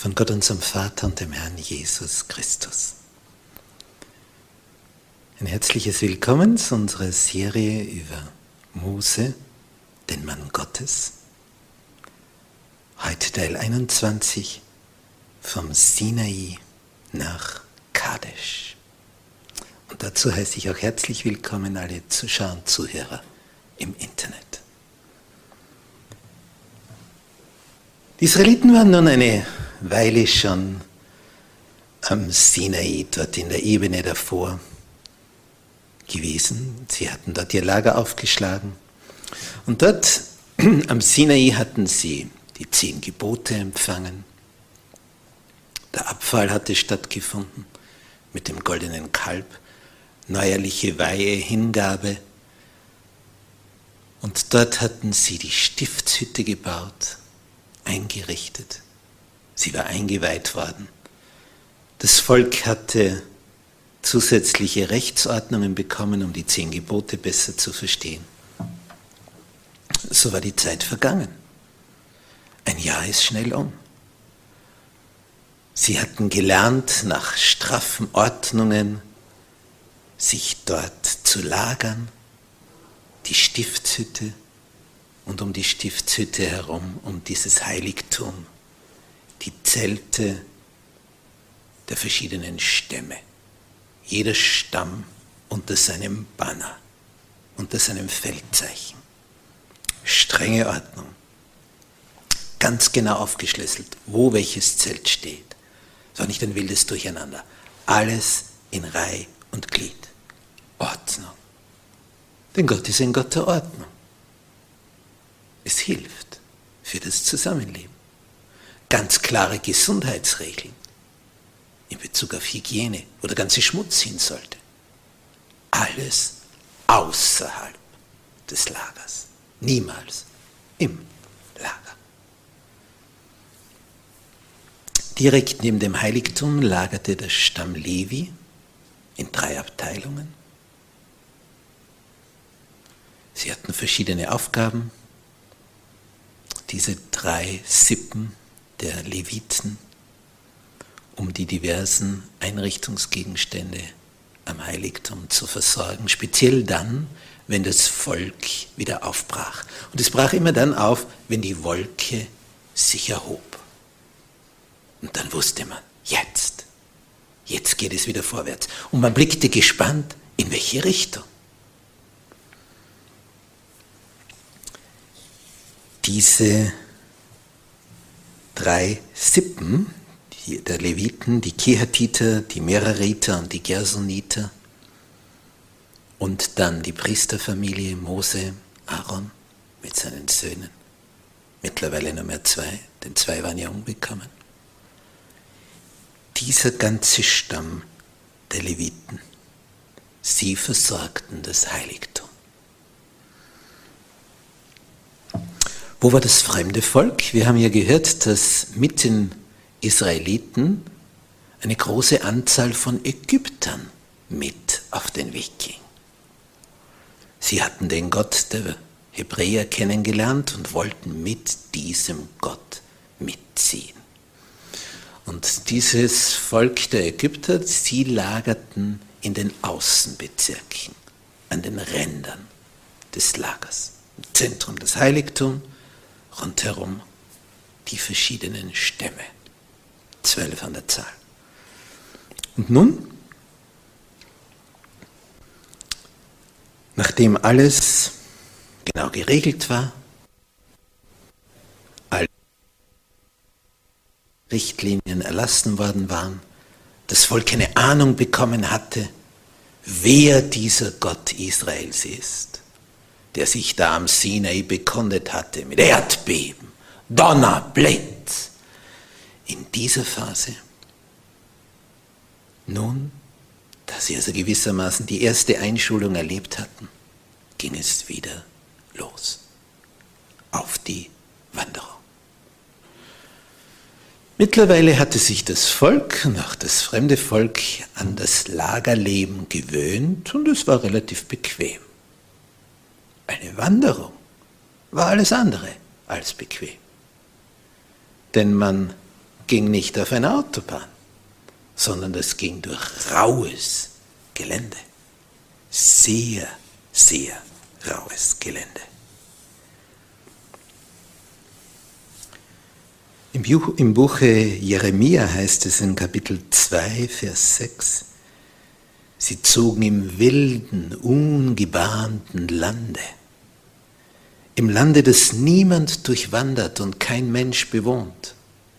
von Gott unserem Vater und dem Herrn Jesus Christus. Ein herzliches Willkommen zu unserer Serie über Mose, den Mann Gottes. Heute Teil 21 vom Sinai nach Kadesh. Und dazu heiße ich auch herzlich willkommen alle Zuschauer und Zuhörer im Internet. Die Israeliten waren nun eine Weile schon am Sinai, dort in der Ebene davor gewesen. Sie hatten dort ihr Lager aufgeschlagen. Und dort am Sinai hatten sie die zehn Gebote empfangen. Der Abfall hatte stattgefunden mit dem goldenen Kalb, neuerliche Weihe, Hingabe. Und dort hatten sie die Stiftshütte gebaut, eingerichtet. Sie war eingeweiht worden. Das Volk hatte zusätzliche Rechtsordnungen bekommen, um die zehn Gebote besser zu verstehen. So war die Zeit vergangen. Ein Jahr ist schnell um. Sie hatten gelernt, nach straffen Ordnungen sich dort zu lagern, die Stiftshütte und um die Stiftshütte herum, um dieses Heiligtum die Zelte der verschiedenen Stämme. Jeder Stamm unter seinem Banner, unter seinem Feldzeichen. Strenge Ordnung. Ganz genau aufgeschlüsselt, wo welches Zelt steht. Es war nicht ein wildes Durcheinander. Alles in Reih und Glied. Ordnung. Denn Gott ist ein Gott der Ordnung. Es hilft für das Zusammenleben ganz klare Gesundheitsregeln in Bezug auf Hygiene, wo der ganze Schmutz hin sollte. Alles außerhalb des Lagers. Niemals im Lager. Direkt neben dem Heiligtum lagerte der Stamm Levi in drei Abteilungen. Sie hatten verschiedene Aufgaben. Diese drei Sippen der Leviten, um die diversen Einrichtungsgegenstände am Heiligtum zu versorgen, speziell dann, wenn das Volk wieder aufbrach. Und es brach immer dann auf, wenn die Wolke sich erhob. Und dann wusste man, jetzt, jetzt geht es wieder vorwärts. Und man blickte gespannt, in welche Richtung. Diese drei Sippen die, der Leviten, die Kehatiter, die Merariter und die Gersoniter und dann die Priesterfamilie Mose, Aaron mit seinen Söhnen. Mittlerweile nur mehr zwei, denn zwei waren ja umgekommen. Dieser ganze Stamm der Leviten, sie versorgten das Heiligtum. Wo war das fremde Volk? Wir haben ja gehört, dass mit den Israeliten eine große Anzahl von Ägyptern mit auf den Weg ging. Sie hatten den Gott der Hebräer kennengelernt und wollten mit diesem Gott mitziehen. Und dieses Volk der Ägypter, sie lagerten in den Außenbezirken, an den Rändern des Lagers. Im Zentrum das Heiligtum, rundherum die verschiedenen Stämme, zwölf an der Zahl. Und nun, nachdem alles genau geregelt war, alle Richtlinien erlassen worden waren, das Volk eine Ahnung bekommen hatte, wer dieser Gott Israels ist, der sich da am Sinai bekundet hatte mit Erdbeben, Donner, Blitz. In dieser Phase, nun, da sie also gewissermaßen die erste Einschulung erlebt hatten, ging es wieder los auf die Wanderung. Mittlerweile hatte sich das Volk und auch das fremde Volk an das Lagerleben gewöhnt und es war relativ bequem. Eine Wanderung war alles andere als bequem. Denn man ging nicht auf eine Autobahn, sondern das ging durch raues Gelände. Sehr, sehr raues Gelände. Im, Im Buche Jeremia heißt es in Kapitel 2, Vers 6, sie zogen im wilden, ungebahnten Lande, im Lande, das niemand durchwandert und kein Mensch bewohnt.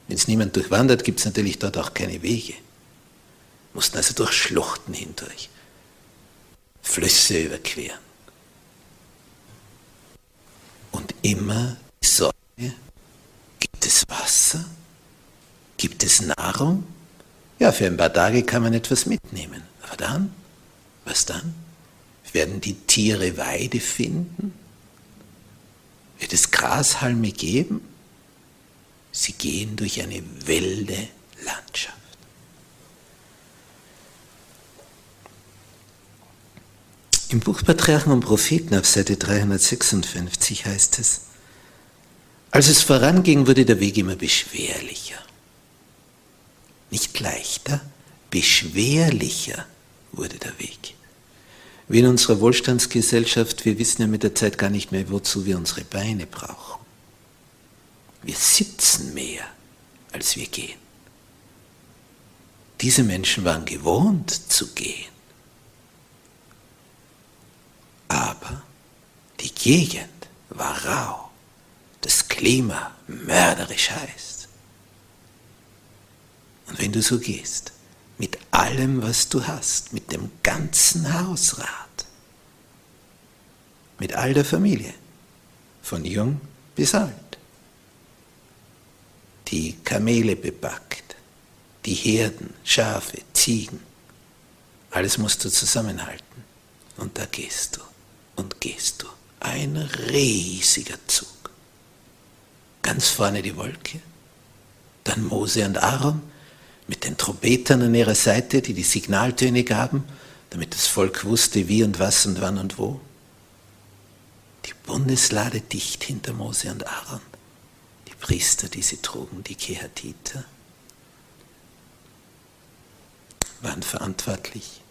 Wenn es niemand durchwandert, gibt es natürlich dort auch keine Wege. Mussten also durch Schluchten hindurch, Flüsse überqueren. Und immer die Sorge, Gibt es Wasser? Gibt es Nahrung? Ja, für ein paar Tage kann man etwas mitnehmen. Aber dann? Was dann? Werden die Tiere Weide finden? Wird es Grashalme geben? Sie gehen durch eine wilde Landschaft. Im Buch Patriarchen und Propheten auf Seite 356 heißt es, als es voranging, wurde der Weg immer beschwerlicher. Nicht leichter, beschwerlicher wurde der Weg. Wie in unserer Wohlstandsgesellschaft, wir wissen ja mit der Zeit gar nicht mehr, wozu wir unsere Beine brauchen. Wir sitzen mehr, als wir gehen. Diese Menschen waren gewohnt zu gehen. Aber die Gegend war rau das Klima mörderisch heiß. Und wenn du so gehst, mit allem, was du hast, mit dem ganzen Hausrat, mit all der Familie, von jung bis alt, die Kamele bepackt, die Herden, Schafe, Ziegen, alles musst du zusammenhalten. Und da gehst du und gehst du. Ein riesiger Zug ganz vorne die Wolke, dann Mose und Aaron mit den Trompetern an ihrer Seite, die die Signaltöne gaben, damit das Volk wusste, wie und was und wann und wo. Die Bundeslade dicht hinter Mose und Aaron, die Priester, die sie trugen, die Kehatiter, waren verantwortlich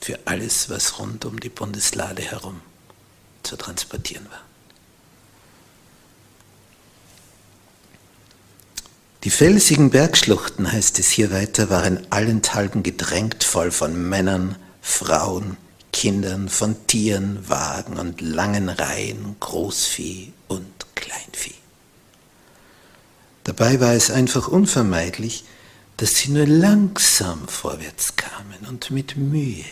für alles, was rund um die Bundeslade herum zu transportieren war. Die felsigen Bergschluchten, heißt es hier weiter, waren allenthalben gedrängt voll von Männern, Frauen, Kindern, von Tieren, Wagen und langen Reihen Großvieh und Kleinvieh. Dabei war es einfach unvermeidlich, dass sie nur langsam vorwärts kamen und mit Mühe.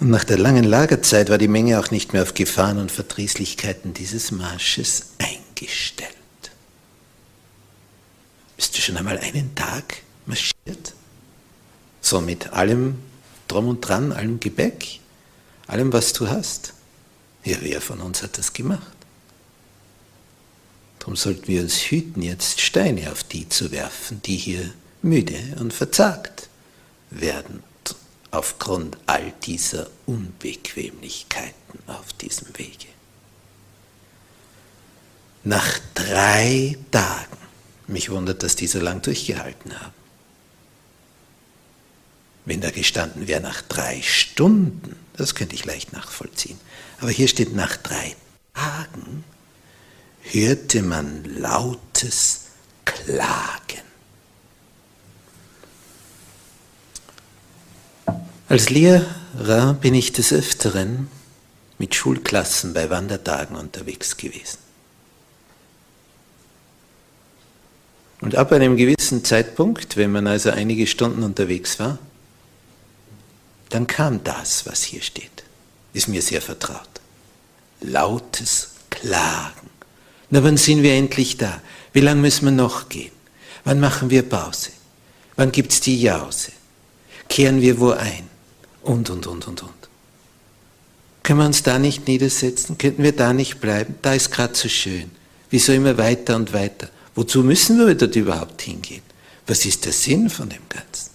Und nach der langen Lagerzeit war die Menge auch nicht mehr auf Gefahren und Verdrießlichkeiten dieses Marsches eingestellt. Du schon einmal einen Tag marschiert? So mit allem drum und dran, allem Gebäck, allem, was du hast. Ja, wer von uns hat das gemacht? Darum sollten wir uns hüten, jetzt Steine auf die zu werfen, die hier müde und verzagt werden aufgrund all dieser Unbequemlichkeiten auf diesem Wege. Nach drei Tagen, mich wundert, dass die so lang durchgehalten haben. Wenn da gestanden wäre nach drei Stunden, das könnte ich leicht nachvollziehen. Aber hier steht nach drei Tagen, hörte man lautes Klagen. Als Lehrer bin ich des Öfteren mit Schulklassen bei Wandertagen unterwegs gewesen. Und ab einem gewissen Zeitpunkt, wenn man also einige Stunden unterwegs war, dann kam das, was hier steht. Ist mir sehr vertraut. Lautes Klagen. Na, wann sind wir endlich da? Wie lange müssen wir noch gehen? Wann machen wir Pause? Wann gibt es die Jause? Kehren wir wo ein? und, und, und, und, und. Können wir uns da nicht niedersetzen? Könnten wir da nicht bleiben? Da ist gerade so schön. Wieso immer weiter und weiter? Wozu müssen wir dort überhaupt hingehen? Was ist der Sinn von dem Ganzen?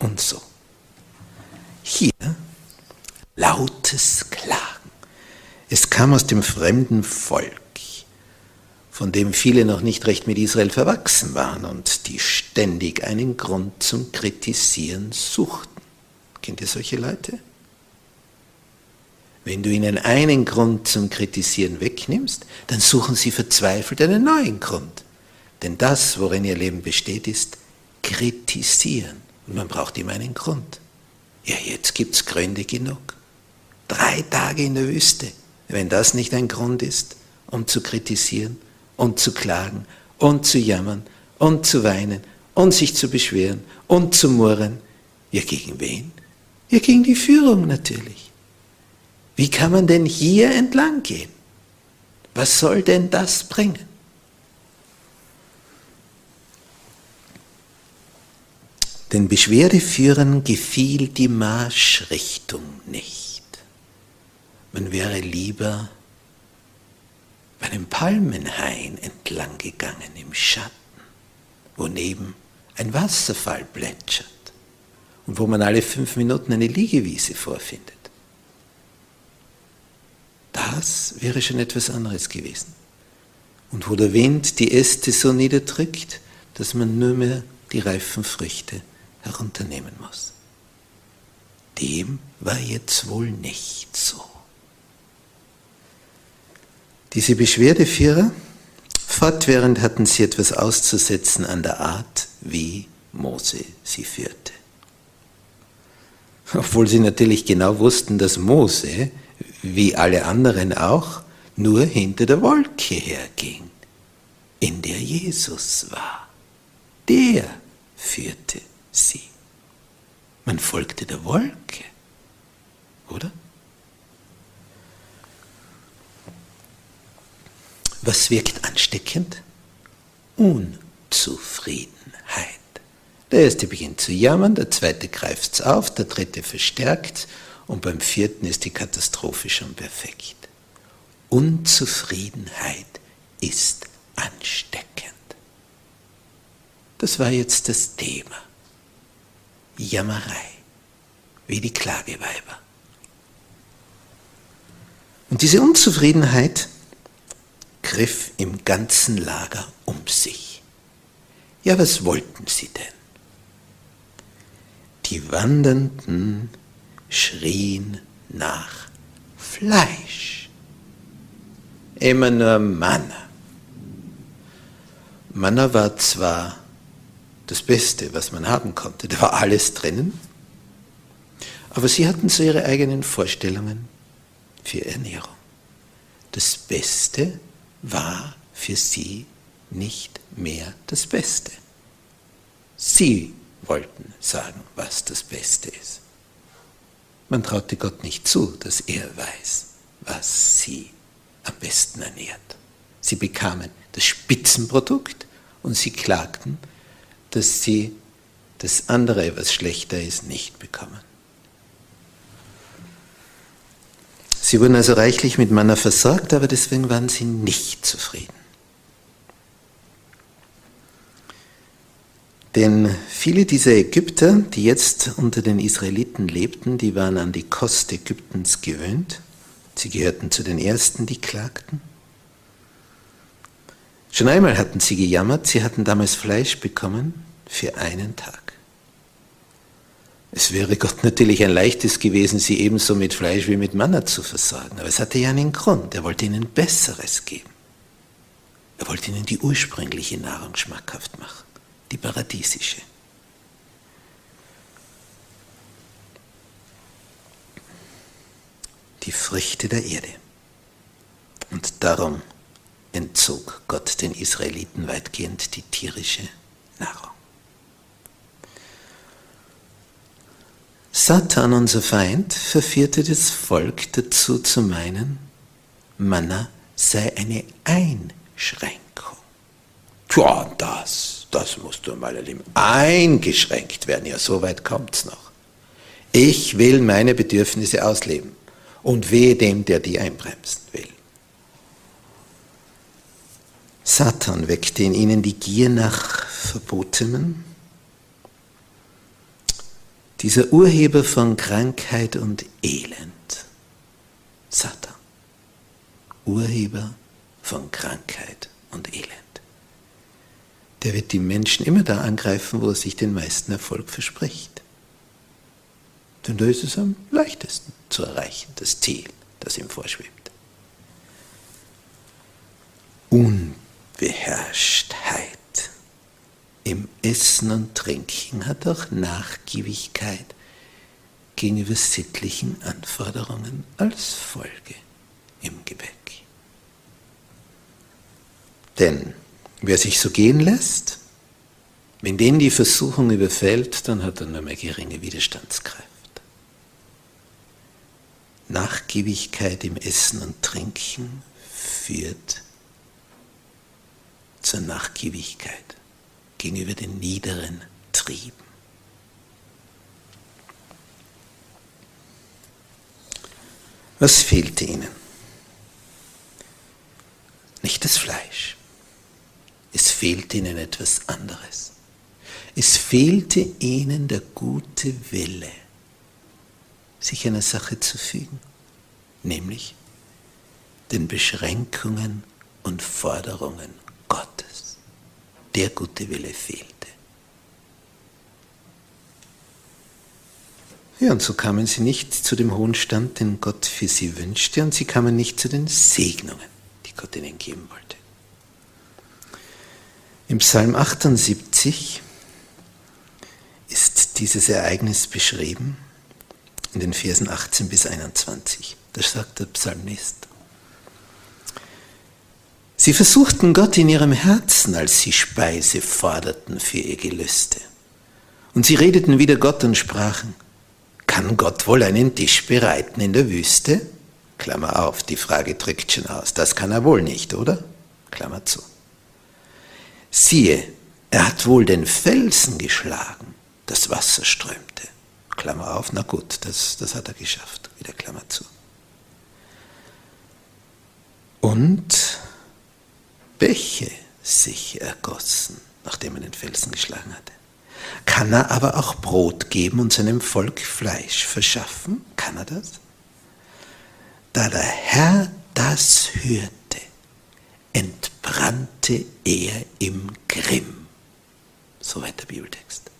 Und so. Hier lautes Klagen. Es kam aus dem fremden Volk, von dem viele noch nicht recht mit Israel verwachsen waren und die ständig einen Grund zum Kritisieren suchten. Kennt ihr solche Leute? Wenn du ihnen einen Grund zum Kritisieren wegnimmst, dann suchen sie verzweifelt einen neuen Grund. Denn das, worin ihr Leben besteht, ist kritisieren. Und man braucht immer einen Grund. Ja, jetzt gibt es Gründe genug. Drei Tage in der Wüste. Wenn das nicht ein Grund ist, um zu kritisieren und zu klagen und zu jammern und zu weinen und sich zu beschweren und zu murren, ja, gegen wen? Ja, gegen die Führung natürlich. Wie kann man denn hier entlang gehen? Was soll denn das bringen? Den Beschwerdeführern gefiel die Marschrichtung nicht. Man wäre lieber bei einem Palmenhain entlang gegangen im Schatten, wo neben ein Wasserfall plätschert und wo man alle fünf Minuten eine Liegewiese vorfindet. Das wäre schon etwas anderes gewesen. Und wo der Wind die Äste so niederdrückt, dass man nur mehr die reifen Früchte herunternehmen muss. Dem war jetzt wohl nicht so. Diese Beschwerdeführer, fortwährend hatten sie etwas auszusetzen an der Art, wie Mose sie führte obwohl sie natürlich genau wussten, dass Mose, wie alle anderen auch, nur hinter der Wolke herging, in der Jesus war. Der führte sie. Man folgte der Wolke, oder? Was wirkt ansteckend? Unzufriedenheit. Der erste beginnt zu jammern, der zweite greift es auf, der dritte verstärkt und beim vierten ist die Katastrophe schon perfekt. Unzufriedenheit ist ansteckend. Das war jetzt das Thema. Jammerei, wie die Klageweiber. Und diese Unzufriedenheit griff im ganzen Lager um sich. Ja, was wollten sie denn? Die Wandernden schrien nach Fleisch. Immer nur Manna. Manna war zwar das Beste, was man haben konnte, da war alles drinnen, aber sie hatten so ihre eigenen Vorstellungen für Ernährung. Das Beste war für sie nicht mehr das Beste. Sie wollten sagen, was das Beste ist. Man traute Gott nicht zu, dass er weiß, was sie am besten ernährt. Sie bekamen das Spitzenprodukt und sie klagten, dass sie das andere, was schlechter ist, nicht bekommen. Sie wurden also reichlich mit Manna versorgt, aber deswegen waren sie nicht zufrieden. Denn viele dieser Ägypter, die jetzt unter den Israeliten lebten, die waren an die Kost Ägyptens gewöhnt. Sie gehörten zu den Ersten, die klagten. Schon einmal hatten sie gejammert, sie hatten damals Fleisch bekommen für einen Tag. Es wäre Gott natürlich ein leichtes gewesen, sie ebenso mit Fleisch wie mit Manna zu versorgen, aber es hatte ja einen Grund, er wollte ihnen Besseres geben. Er wollte ihnen die ursprüngliche Nahrung schmackhaft machen die paradiesische. Die Früchte der Erde. Und darum entzog Gott den Israeliten weitgehend die tierische Nahrung. Satan, unser Feind, verführte das Volk dazu zu meinen, Manna sei eine Einschränkung. Tja, das das musst du mal erleben. Eingeschränkt werden, ja, so weit kommt es noch. Ich will meine Bedürfnisse ausleben und wehe dem, der die einbremsen will. Satan weckte in ihnen die Gier nach Verbotenem. Dieser Urheber von Krankheit und Elend. Satan. Urheber von Krankheit und Elend der wird die Menschen immer da angreifen, wo er sich den meisten Erfolg verspricht. Denn da ist es am leichtesten zu erreichen, das Ziel, das ihm vorschwebt. Unbeherrschtheit im Essen und Trinken hat auch Nachgiebigkeit gegenüber sittlichen Anforderungen als Folge im Gebäck. Denn Wer sich so gehen lässt, wenn den die Versuchung überfällt, dann hat er nur mehr geringe Widerstandskraft. Nachgiebigkeit im Essen und Trinken führt zur Nachgiebigkeit gegenüber den niederen Trieben. Was fehlte ihnen? Nicht das Fleisch. Es fehlte ihnen etwas anderes. Es fehlte ihnen der gute Wille, sich einer Sache zu fügen, nämlich den Beschränkungen und Forderungen Gottes. Der gute Wille fehlte. Ja, und so kamen sie nicht zu dem hohen Stand, den Gott für sie wünschte, und sie kamen nicht zu den Segnungen, die Gott ihnen geben wollte. Im Psalm 78 ist dieses Ereignis beschrieben in den Versen 18 bis 21. Das sagt der Psalmist. Sie versuchten Gott in ihrem Herzen, als sie Speise forderten für ihr Gelüste. Und sie redeten wieder Gott und sprachen, kann Gott wohl einen Tisch bereiten in der Wüste? Klammer auf, die Frage drückt schon aus. Das kann er wohl nicht, oder? Klammer zu. Siehe, er hat wohl den Felsen geschlagen, das Wasser strömte. Klammer auf, na gut, das, das hat er geschafft. Wieder Klammer zu. Und Bäche sich ergossen, nachdem er den Felsen geschlagen hatte. Kann er aber auch Brot geben und seinem Volk Fleisch verschaffen? Kann er das? Da der Herr das hört, entbrannte er im Grimm. Soweit der Bibeltext.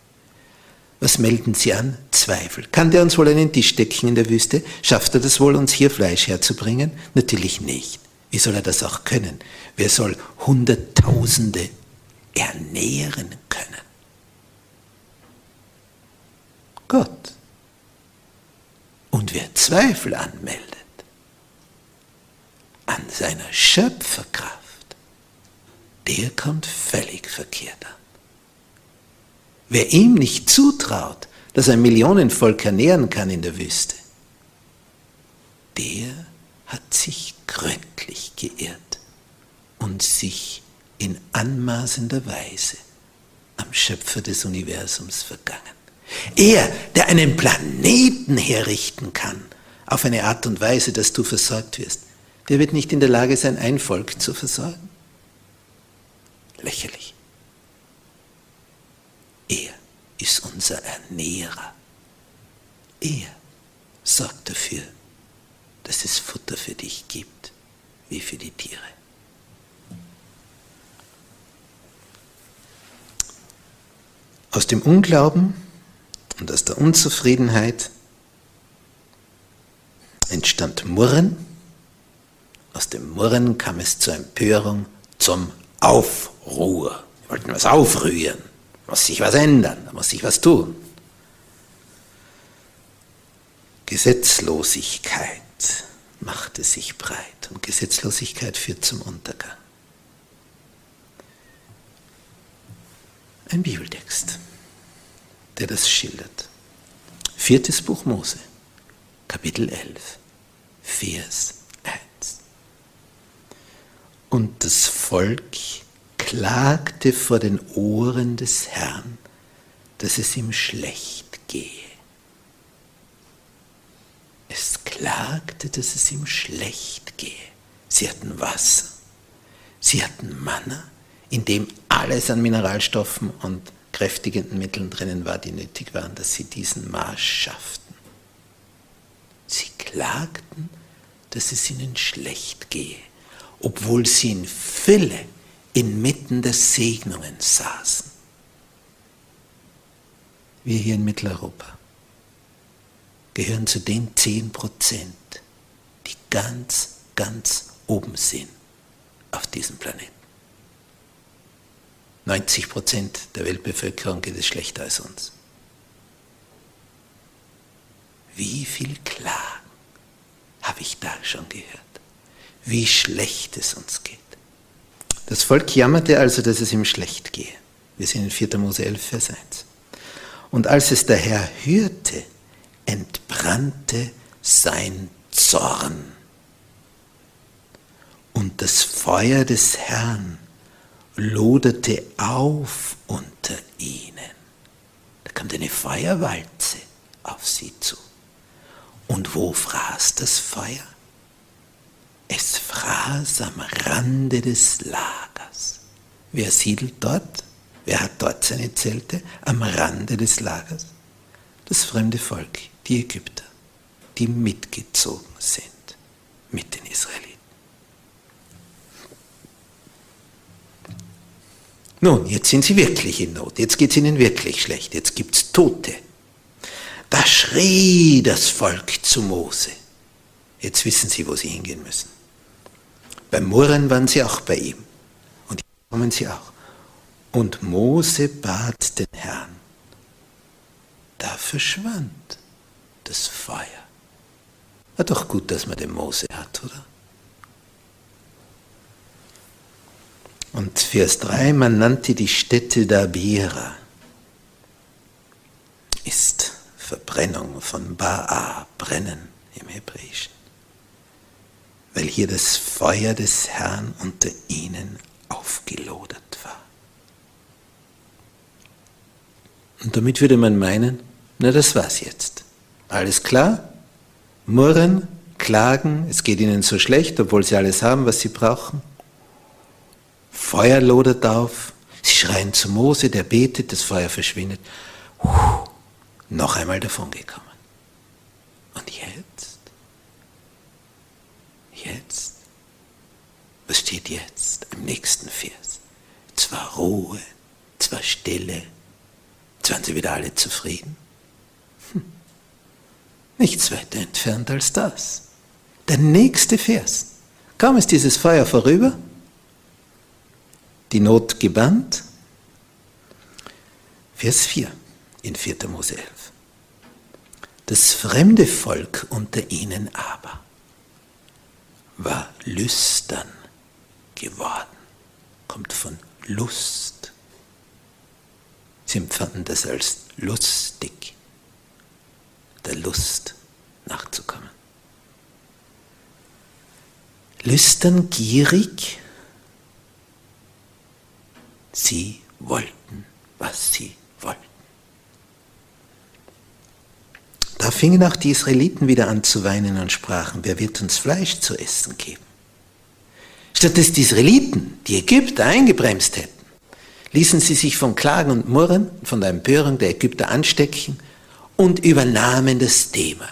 Was melden Sie an? Zweifel. Kann der uns wohl einen Tisch decken in der Wüste? Schafft er das wohl, uns hier Fleisch herzubringen? Natürlich nicht. Wie soll er das auch können? Wer soll Hunderttausende ernähren können? Gott. Und wer Zweifel anmeldet an seiner Schöpferkraft, der kommt völlig verkehrt an. Wer ihm nicht zutraut, dass ein Millionenvolk ernähren kann in der Wüste, der hat sich gründlich geirrt und sich in anmaßender Weise am Schöpfer des Universums vergangen. Er, der einen Planeten herrichten kann, auf eine Art und Weise, dass du versorgt wirst, der wird nicht in der Lage sein, ein Volk zu versorgen. Lächerlich. Er ist unser Ernährer. Er sorgt dafür, dass es Futter für dich gibt, wie für die Tiere. Aus dem Unglauben und aus der Unzufriedenheit entstand Murren. Aus dem Murren kam es zur Empörung, zum Aufruhr. Wir wollten was aufrühren, muss sich was ändern, da muss sich was tun. Gesetzlosigkeit machte sich breit und Gesetzlosigkeit führt zum Untergang. Ein Bibeltext, der das schildert. Viertes Buch Mose, Kapitel 11, Vers 1. Und das Volk klagte vor den Ohren des Herrn, dass es ihm schlecht klagte, dass es ihm schlecht gehe. Sie hatten Wasser, sie hatten Manna, in dem alles an Mineralstoffen und kräftigenden Mitteln drinnen war, die nötig waren, dass sie diesen Marsch schafften. Sie klagten, dass es ihnen schlecht gehe, obwohl sie in Fülle inmitten der Segnungen saßen. Wir hier in Mitteleuropa gehören zu den 10 Prozent, die ganz, ganz oben sind auf diesem Planeten. 90 Prozent der Weltbevölkerung geht es schlechter als uns. Wie viel Klagen habe ich da schon gehört? Wie schlecht es uns geht. Das Volk jammerte also, dass es ihm schlecht gehe. Wir sind in 4. Mose 11, Vers 1. Und als es der Herr hörte, entbrannte sein Zorn. Und das Feuer des Herrn loderte auf unter ihnen. Da kam eine Feuerwalze auf sie zu. Und wo fraß das Feuer? Es fraß am Rande des Lagers. Wer siedelt dort? Wer hat dort seine Zelte? Am Rande des Lagers? Das fremde Volk, die Ägypter, die mitgezogen sind mit den Israeliten. Nun, jetzt sind sie wirklich in Not, jetzt geht es ihnen wirklich schlecht, jetzt gibt es Tote. Da schrie das Volk zu Mose. Jetzt wissen sie, wo sie hingehen müssen. Beim Murren waren sie auch bei ihm. Und hier kommen sie auch. Und Mose bat den Herrn. Da verschwand das Feuer. War doch gut, dass man den Mose hat, oder? Und Vers 3, man nannte die Stätte Dabira, ist Verbrennung von Ba'a, brennen im Hebräischen, weil hier das Feuer des Herrn unter ihnen aufgelodert war. Und damit würde man meinen, na das war's jetzt. Alles klar? Murren, klagen, es geht ihnen so schlecht, obwohl sie alles haben, was sie brauchen. Feuer lodert auf, sie schreien zu Mose, der betet, das Feuer verschwindet. Puh, noch einmal davongekommen. Und jetzt? Jetzt? Was steht jetzt im nächsten Vers? Zwar Ruhe, zwar Stille, jetzt waren sie wieder alle zufrieden. Nichts weiter entfernt als das. Der nächste Vers. Kaum ist dieses Feuer vorüber, die Not gebannt. Vers 4 in 4. Mose 11. Das fremde Volk unter ihnen aber war lüstern geworden, kommt von Lust. Sie empfanden das als lustig, der Lust nachzukommen. Lüstern, gierig, Sie wollten, was sie wollten. Da fingen auch die Israeliten wieder an zu weinen und sprachen, wer wird uns Fleisch zu essen geben? Statt dass die Israeliten die Ägypter eingebremst hätten, ließen sie sich vom Klagen und Murren, von der Empörung der Ägypter anstecken und übernahmen das Thema.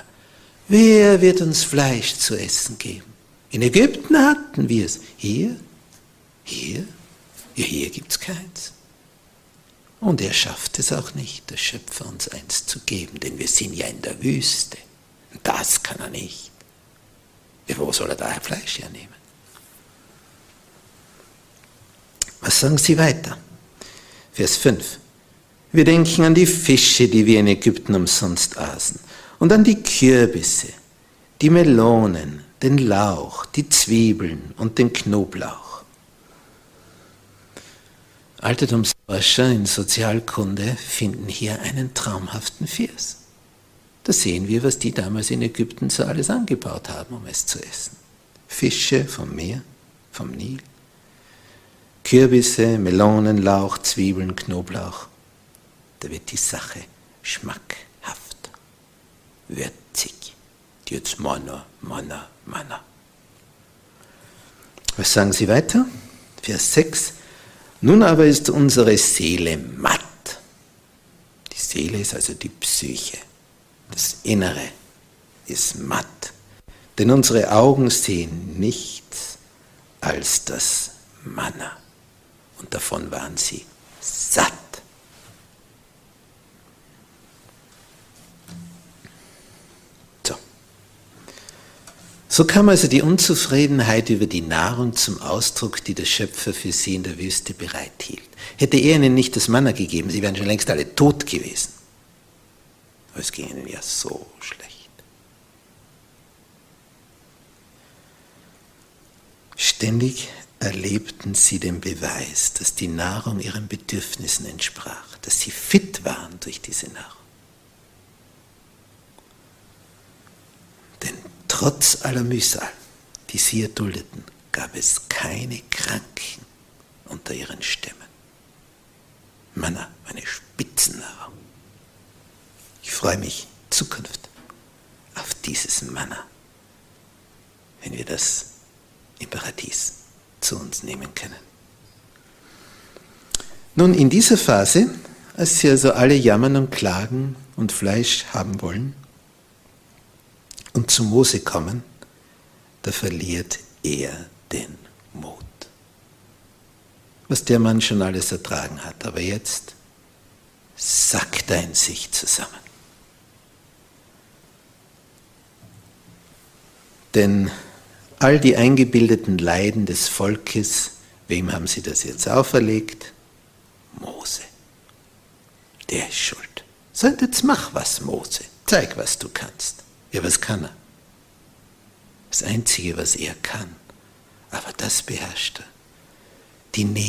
Wer wird uns Fleisch zu essen geben? In Ägypten hatten wir es. Hier? Hier? Ja, hier gibt es keins. Und er schafft es auch nicht, der Schöpfer uns eins zu geben, denn wir sind ja in der Wüste. Das kann er nicht. Wo soll er daher Fleisch hernehmen? Was sagen Sie weiter? Vers 5. Wir denken an die Fische, die wir in Ägypten umsonst aßen, und an die Kürbisse, die Melonen, den Lauch, die Zwiebeln und den Knoblauch. Altertumsforscher in Sozialkunde finden hier einen traumhaften Vers. Da sehen wir, was die damals in Ägypten so alles angebaut haben, um es zu essen. Fische vom Meer, vom Nil, Kürbisse, Melonen, Lauch, Zwiebeln, Knoblauch. Da wird die Sache schmackhaft, würzig. Jetzt Manna, Manna, Manna. Was sagen Sie weiter? Vers 6. Nun aber ist unsere Seele matt. Die Seele ist also die Psyche. Das Innere ist matt. Denn unsere Augen sehen nichts als das Manna und davon waren sie satt. So. So kam also die Unzufriedenheit über die Nahrung zum Ausdruck, die der Schöpfer für sie in der Wüste bereithielt. Hätte er ihnen nicht das Manna gegeben, sie wären schon längst alle tot gewesen. Aber es ging ihnen ja so schlecht. Ständig erlebten sie den Beweis, dass die Nahrung ihren Bedürfnissen entsprach, dass sie fit waren durch diese Nahrung. Denn trotz aller Mühsal, die sie erduldeten, gab es keine Kranken unter ihren Stämmen. Manna, eine Spitzennahrung. Ich freue mich Zukunft auf dieses Manna, wenn wir das im Paradies zu uns nehmen können. Nun, in dieser Phase, als sie also alle jammern und klagen und Fleisch haben wollen und zu Mose kommen, da verliert er den Mut. Was der Mann schon alles ertragen hat, aber jetzt sackt er in sich zusammen. Denn all die eingebildeten Leiden des Volkes, wem haben sie das jetzt auferlegt? Mose. Der ist schuld. Sagt, jetzt mach was, Mose. Zeig, was du kannst. Ja, was kann er? Das Einzige, was er kann. Aber das beherrscht er. Die Nähe.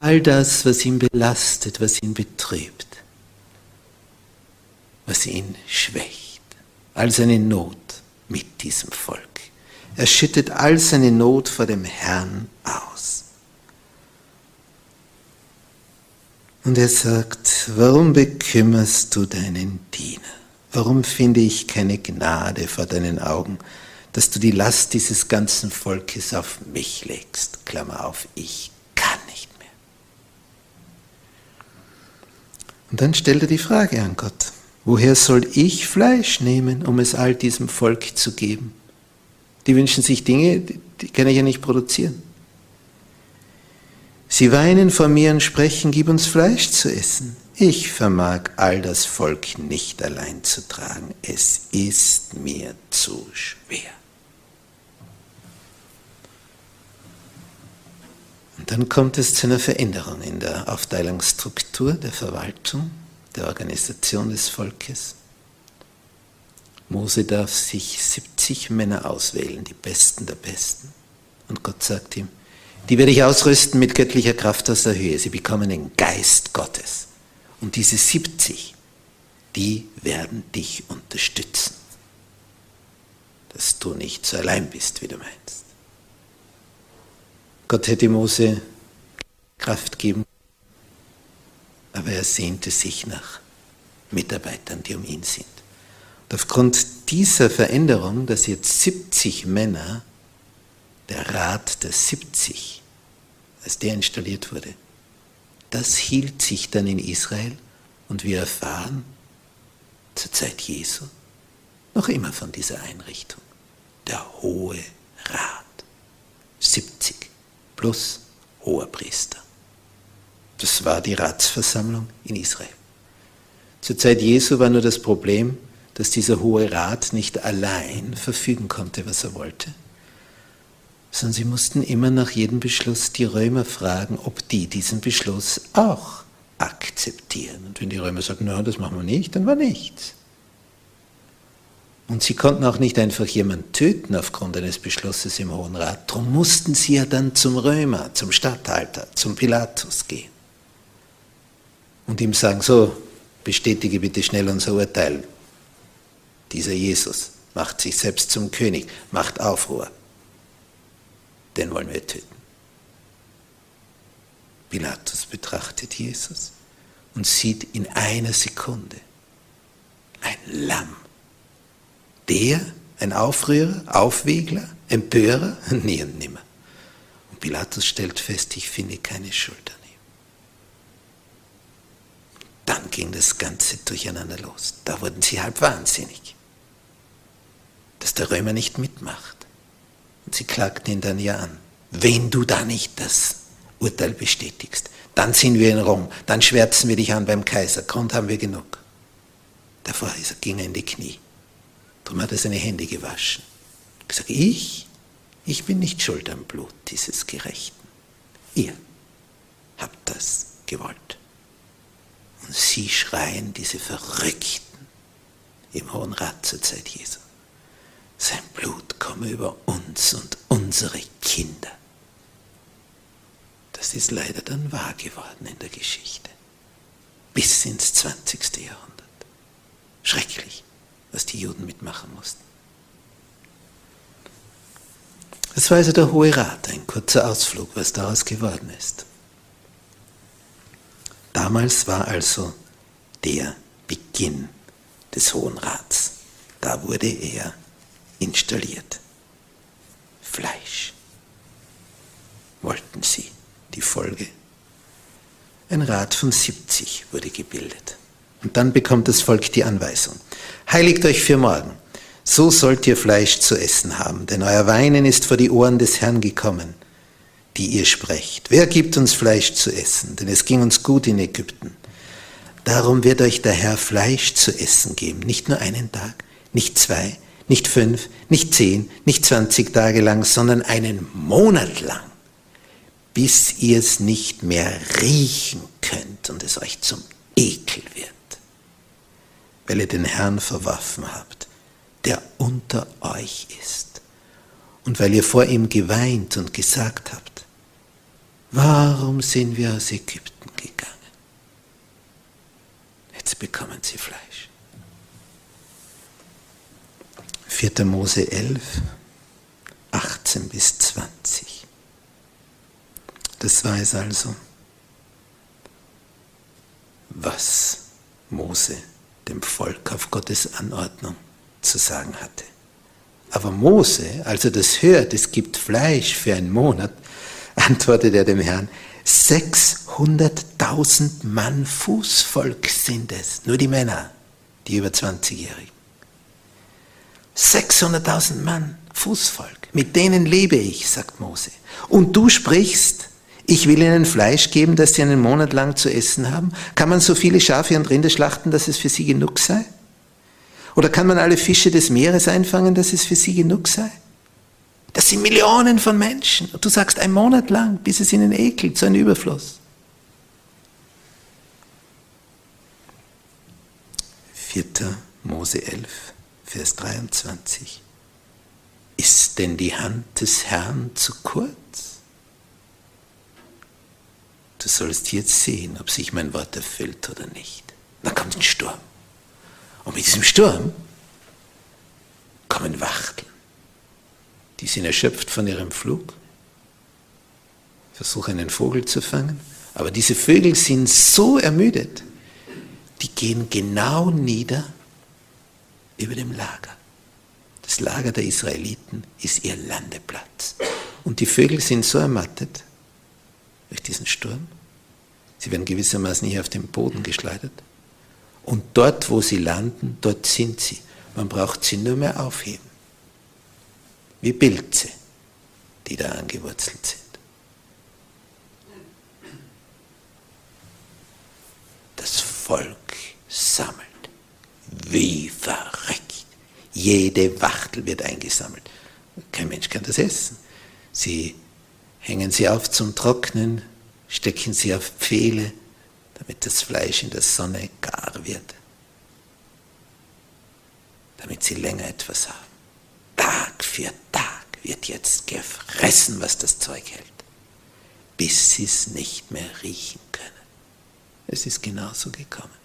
All das, was ihn belastet, was ihn betrübt, was ihn schwächt, all seine Not, mit diesem Volk. Er schüttet all seine Not vor dem Herrn aus. Und er sagt, warum bekümmerst du deinen Diener? Warum finde ich keine Gnade vor deinen Augen, dass du die Last dieses ganzen Volkes auf mich legst? Klammer auf, ich kann nicht mehr. Und dann stellt er die Frage an Gott, Woher soll ich Fleisch nehmen, um es all diesem Volk zu geben? Die wünschen sich Dinge, die kann ich ja nicht produzieren. Sie weinen vor mir und sprechen, gib uns Fleisch zu essen. Ich vermag all das Volk nicht allein zu tragen. Es ist mir zu schwer. Und dann kommt es zu einer Veränderung in der Aufteilungsstruktur der Verwaltung der Organisation des Volkes. Mose darf sich 70 Männer auswählen, die Besten der Besten. Und Gott sagt ihm, die werde ich ausrüsten mit göttlicher Kraft aus der Höhe. Sie bekommen den Geist Gottes. Und diese 70, die werden dich unterstützen, dass du nicht so allein bist, wie du meinst. Gott hätte Mose Kraft geben aber er sehnte sich nach Mitarbeitern, die um ihn sind. Und aufgrund dieser Veränderung, dass jetzt 70 Männer, der Rat der 70, als der installiert wurde, das hielt sich dann in Israel und wir erfahren zur Zeit Jesu noch immer von dieser Einrichtung. Der Hohe Rat. 70 plus hoher Priester. Das war die Ratsversammlung in Israel. Zur Zeit Jesu war nur das Problem, dass dieser Hohe Rat nicht allein verfügen konnte, was er wollte, sondern sie mussten immer nach jedem Beschluss die Römer fragen, ob die diesen Beschluss auch akzeptieren. Und wenn die Römer sagten, na, das machen wir nicht, dann war nichts. Und sie konnten auch nicht einfach jemanden töten aufgrund eines Beschlusses im Hohen Rat. Darum mussten sie ja dann zum Römer, zum Statthalter, zum Pilatus gehen. Und ihm sagen, so, bestätige bitte schnell unser Urteil. Dieser Jesus macht sich selbst zum König, macht Aufruhr. Den wollen wir töten. Pilatus betrachtet Jesus und sieht in einer Sekunde ein Lamm der, ein Aufrührer, Aufwiegler, Empörer, nie und nimmer. Und Pilatus stellt fest, ich finde keine Schuld an ihm. Dann ging das Ganze durcheinander los. Da wurden sie halb wahnsinnig, dass der Römer nicht mitmacht. Sie klagten ihn dann ja an. Wenn du da nicht das Urteil bestätigst, dann sind wir in Rom, dann schwärzen wir dich an beim Kaiser. Grund haben wir genug. Davor ging er in die Knie. Darum hat er seine Hände gewaschen. Gesagt, ich, ich bin nicht schuld am Blut dieses Gerechten. Ihr habt das gewollt. Und sie schreien, diese Verrückten im Hohen Rat zur Zeit Jesu. Sein Blut komme über uns und unsere Kinder. Das ist leider dann wahr geworden in der Geschichte. Bis ins 20. Jahrhundert. Schrecklich was die Juden mitmachen mussten. Das war also der Hohe Rat, ein kurzer Ausflug, was daraus geworden ist. Damals war also der Beginn des Hohen Rats. Da wurde er installiert. Fleisch. Wollten sie die Folge? Ein Rat von 70 wurde gebildet. Und dann bekommt das Volk die Anweisung. Heiligt euch für morgen. So sollt ihr Fleisch zu essen haben, denn euer Weinen ist vor die Ohren des Herrn gekommen, die ihr sprecht. Wer gibt uns Fleisch zu essen? Denn es ging uns gut in Ägypten. Darum wird euch der Herr Fleisch zu essen geben, nicht nur einen Tag, nicht zwei, nicht fünf, nicht zehn, nicht zwanzig Tage lang, sondern einen Monat lang, bis ihr es nicht mehr riechen könnt und es euch zum Ekel wird weil ihr den Herrn verworfen habt, der unter euch ist, und weil ihr vor ihm geweint und gesagt habt, warum sind wir aus Ägypten gegangen? Jetzt bekommen sie Fleisch. 4. Mose 11, 18 bis 20. Das war es also, was Mose dem Volk auf Gottes Anordnung zu sagen hatte. Aber Mose, als er das hört, es gibt Fleisch für einen Monat, antwortet er dem Herrn, 600.000 Mann Fußvolk sind es, nur die Männer, die über 20-Jährigen. 600.000 Mann Fußvolk, mit denen lebe ich, sagt Mose. Und du sprichst, ich will ihnen Fleisch geben, das sie einen Monat lang zu essen haben. Kann man so viele Schafe und Rinder schlachten, dass es für sie genug sei? Oder kann man alle Fische des Meeres einfangen, dass es für sie genug sei? Das sind Millionen von Menschen. Und du sagst ein Monat lang, bis es ihnen ekelt, so ein Überfluss. 4. Mose 11, Vers 23. Ist denn die Hand des Herrn zu kurz? Du sollst jetzt sehen, ob sich mein Wort erfüllt oder nicht. Dann kommt ein Sturm. Und mit diesem Sturm kommen Wachteln. Die sind erschöpft von ihrem Flug, versuchen einen Vogel zu fangen, aber diese Vögel sind so ermüdet, die gehen genau nieder über dem Lager. Das Lager der Israeliten ist ihr Landeplatz. Und die Vögel sind so ermattet, durch diesen Sturm. Sie werden gewissermaßen hier auf den Boden geschleudert. Und dort, wo sie landen, dort sind sie. Man braucht sie nur mehr aufheben. Wie Pilze, die da angewurzelt sind. Das Volk sammelt. Wie verreckt. Jede Wachtel wird eingesammelt. Kein Mensch kann das essen. Sie hängen sie auf zum Trocknen, stecken sie auf Pfähle, damit das Fleisch in der Sonne gar wird, damit sie länger etwas haben. Tag für Tag wird jetzt gefressen, was das Zeug hält, bis sie es nicht mehr riechen können. Es ist genauso gekommen.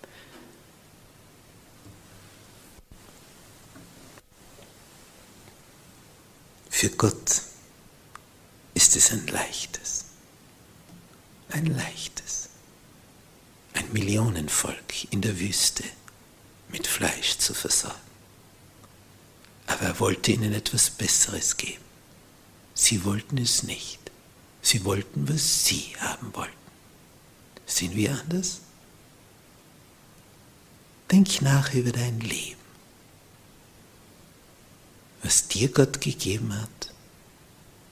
Für Gott ist es ein leichtes, ein leichtes, ein Millionenvolk in der Wüste mit Fleisch zu versorgen. Aber er wollte ihnen etwas Besseres geben. Sie wollten es nicht. Sie wollten, was sie haben wollten. Sind wir anders? Denk nach über dein Leben. Was dir Gott gegeben hat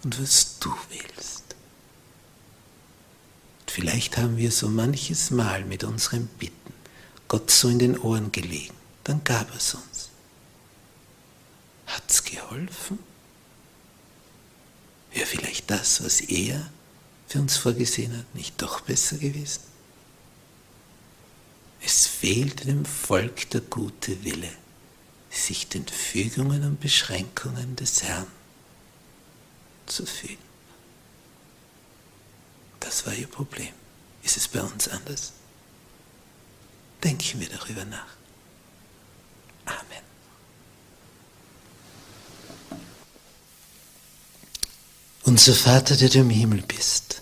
und was du willst. Und vielleicht haben wir so manches Mal mit unseren Bitten Gott so in den Ohren gelegen. Dann gab es uns. Hat's geholfen? Wäre vielleicht das, was er für uns vorgesehen hat, nicht doch besser gewesen? Es fehlt dem Volk der gute Wille, sich den Fügungen und Beschränkungen des Herrn zu fügen. Das war ihr Problem. Ist es bei uns anders? Denken wir darüber nach. Amen. Unser Vater, der du im Himmel bist,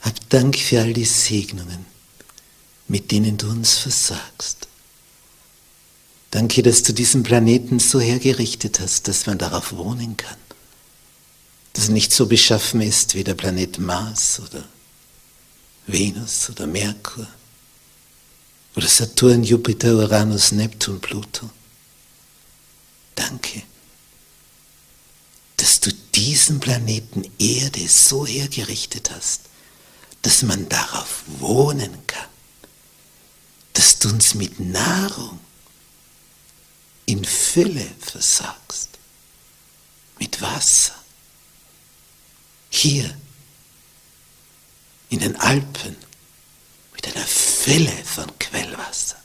hab Dank für all die Segnungen, mit denen du uns versagst. Danke, dass du diesen Planeten so hergerichtet hast, dass man darauf wohnen kann. Dass er nicht so beschaffen ist wie der Planet Mars oder Venus oder Merkur oder Saturn, Jupiter, Uranus, Neptun, Pluto. Danke, dass du diesen Planeten Erde so hergerichtet hast, dass man darauf wohnen kann, dass du uns mit Nahrung in Fülle versagst, mit Wasser. Hier in den Alpen mit einer Fülle von Quellwasser.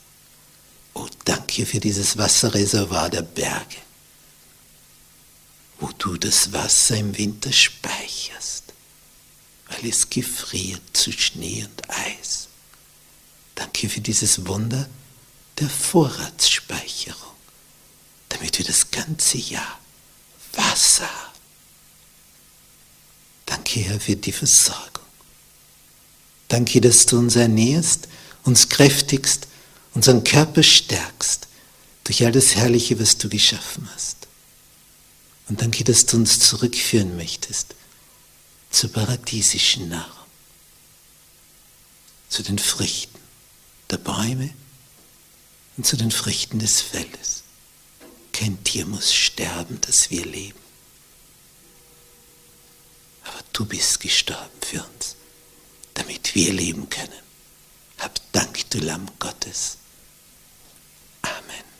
Oh, danke für dieses Wasserreservoir der Berge, wo du das Wasser im Winter speicherst, weil es gefriert zu Schnee und Eis. Danke für dieses Wunder der Vorratsspeicherung damit wir das ganze Jahr Wasser. Danke, Herr, für die Versorgung. Danke, dass du uns ernährst, uns kräftigst, unseren Körper stärkst durch all das Herrliche, was du geschaffen hast. Und danke, dass du uns zurückführen möchtest zur paradiesischen Nahrung, zu den Früchten der Bäume und zu den Früchten des Feldes. Kein Tier muss sterben, dass wir leben. Aber du bist gestorben für uns, damit wir leben können. Hab Dank, du Lamm Gottes. Amen.